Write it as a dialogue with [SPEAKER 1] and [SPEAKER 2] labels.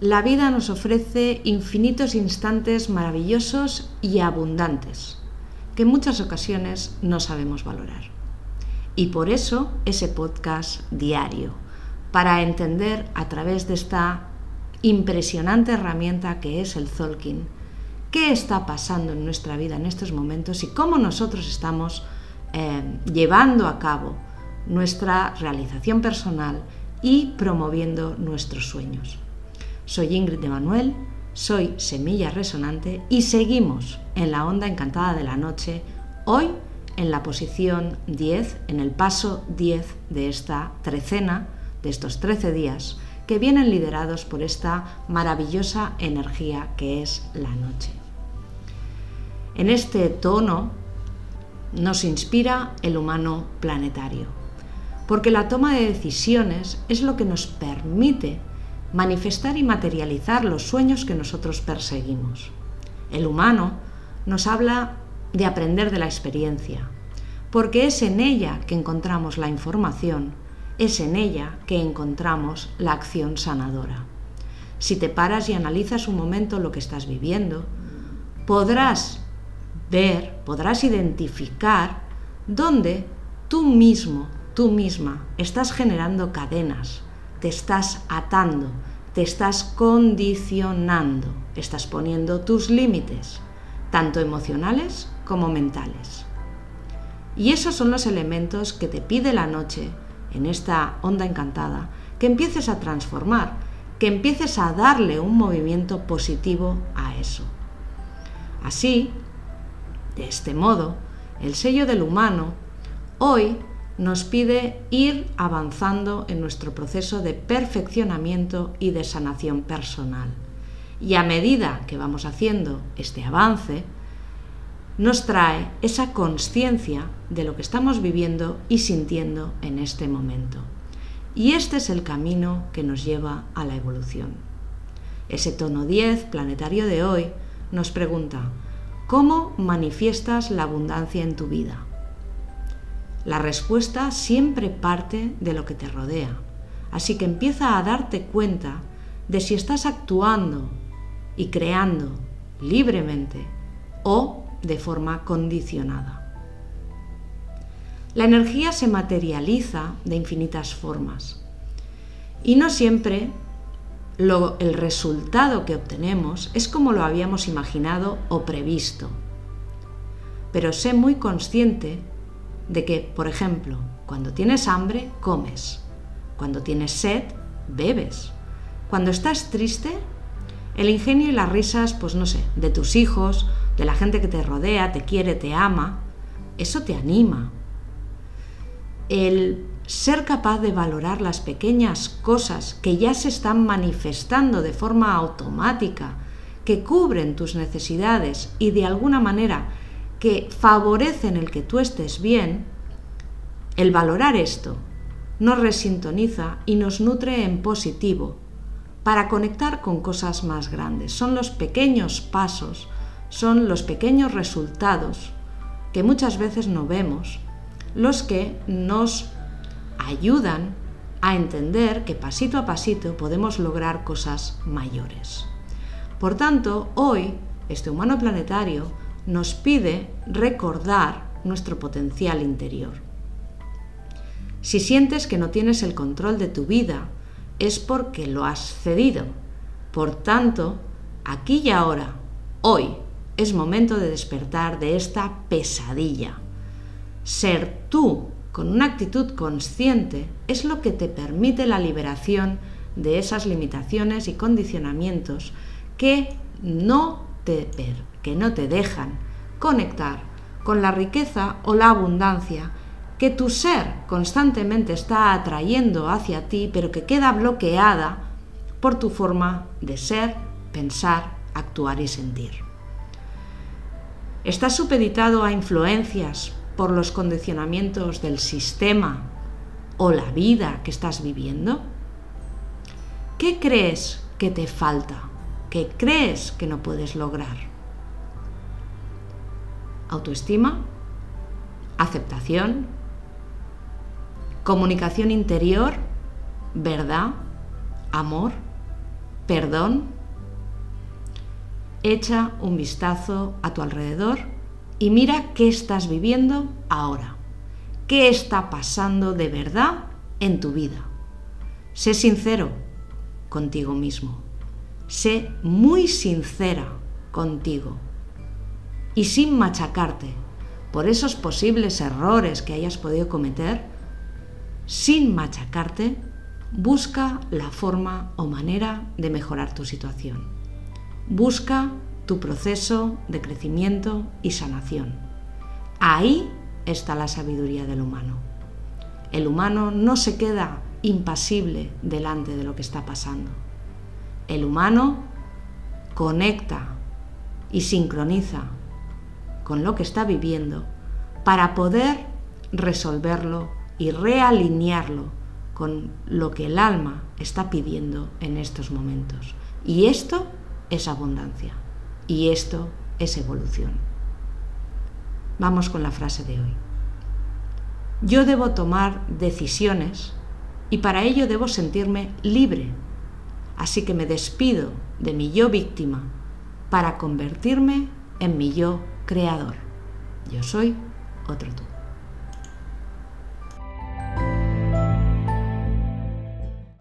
[SPEAKER 1] La vida nos ofrece infinitos instantes maravillosos y abundantes que en muchas ocasiones no sabemos valorar. Y por eso ese podcast diario, para entender a través de esta impresionante herramienta que es el Zolkin, qué está pasando en nuestra vida en estos momentos y cómo nosotros estamos eh, llevando a cabo nuestra realización personal y promoviendo nuestros sueños. Soy Ingrid de Manuel, soy Semilla Resonante y seguimos en la onda encantada de la noche, hoy en la posición 10, en el paso 10 de esta trecena, de estos 13 días, que vienen liderados por esta maravillosa energía que es la noche. En este tono nos inspira el humano planetario, porque la toma de decisiones es lo que nos permite manifestar y materializar los sueños que nosotros perseguimos. El humano nos habla de aprender de la experiencia, porque es en ella que encontramos la información, es en ella que encontramos la acción sanadora. Si te paras y analizas un momento lo que estás viviendo, podrás ver, podrás identificar dónde tú mismo, tú misma, estás generando cadenas, te estás atando, te estás condicionando, estás poniendo tus límites, tanto emocionales como mentales. Y esos son los elementos que te pide la noche, en esta onda encantada, que empieces a transformar, que empieces a darle un movimiento positivo a eso. Así, de este modo, el sello del humano hoy nos pide ir avanzando en nuestro proceso de perfeccionamiento y de sanación personal. Y a medida que vamos haciendo este avance, nos trae esa conciencia de lo que estamos viviendo y sintiendo en este momento. Y este es el camino que nos lleva a la evolución. Ese tono 10 planetario de hoy nos pregunta, ¿cómo manifiestas la abundancia en tu vida? La respuesta siempre parte de lo que te rodea. Así que empieza a darte cuenta de si estás actuando y creando libremente o de forma condicionada. La energía se materializa de infinitas formas y no siempre el resultado que obtenemos es como lo habíamos imaginado o previsto. Pero sé muy consciente de que, por ejemplo, cuando tienes hambre, comes. Cuando tienes sed, bebes. Cuando estás triste, el ingenio y las risas, pues no sé, de tus hijos, de la gente que te rodea, te quiere, te ama, eso te anima. El ser capaz de valorar las pequeñas cosas que ya se están manifestando de forma automática, que cubren tus necesidades y de alguna manera que favorecen el que tú estés bien, el valorar esto nos resintoniza y nos nutre en positivo para conectar con cosas más grandes. Son los pequeños pasos, son los pequeños resultados que muchas veces no vemos, los que nos ayudan a entender que pasito a pasito podemos lograr cosas mayores. Por tanto, hoy, este humano planetario nos pide recordar nuestro potencial interior. Si sientes que no tienes el control de tu vida, es porque lo has cedido. Por tanto, aquí y ahora, hoy, es momento de despertar de esta pesadilla. Ser tú con una actitud consciente es lo que te permite la liberación de esas limitaciones y condicionamientos que no te, que no te dejan conectar con la riqueza o la abundancia que tu ser constantemente está atrayendo hacia ti, pero que queda bloqueada por tu forma de ser, pensar, actuar y sentir. ¿Estás supeditado a influencias por los condicionamientos del sistema o la vida que estás viviendo? ¿Qué crees que te falta? ¿Qué crees que no puedes lograr? Autoestima, aceptación, comunicación interior verdad, amor, perdón. Echa un vistazo a tu alrededor y mira qué estás viviendo ahora. ¿Qué está pasando de verdad en tu vida? Sé sincero contigo mismo. Sé muy sincera contigo. Y sin machacarte por esos posibles errores que hayas podido cometer, sin machacarte, busca la forma o manera de mejorar tu situación. Busca tu proceso de crecimiento y sanación. Ahí está la sabiduría del humano. El humano no se queda impasible delante de lo que está pasando. El humano conecta y sincroniza con lo que está viviendo para poder resolverlo y realinearlo con lo que el alma está pidiendo en estos momentos. Y esto es abundancia. Y esto es evolución. Vamos con la frase de hoy. Yo debo tomar decisiones y para ello debo sentirme libre. Así que me despido de mi yo víctima para convertirme en mi yo creador. Yo soy otro tú.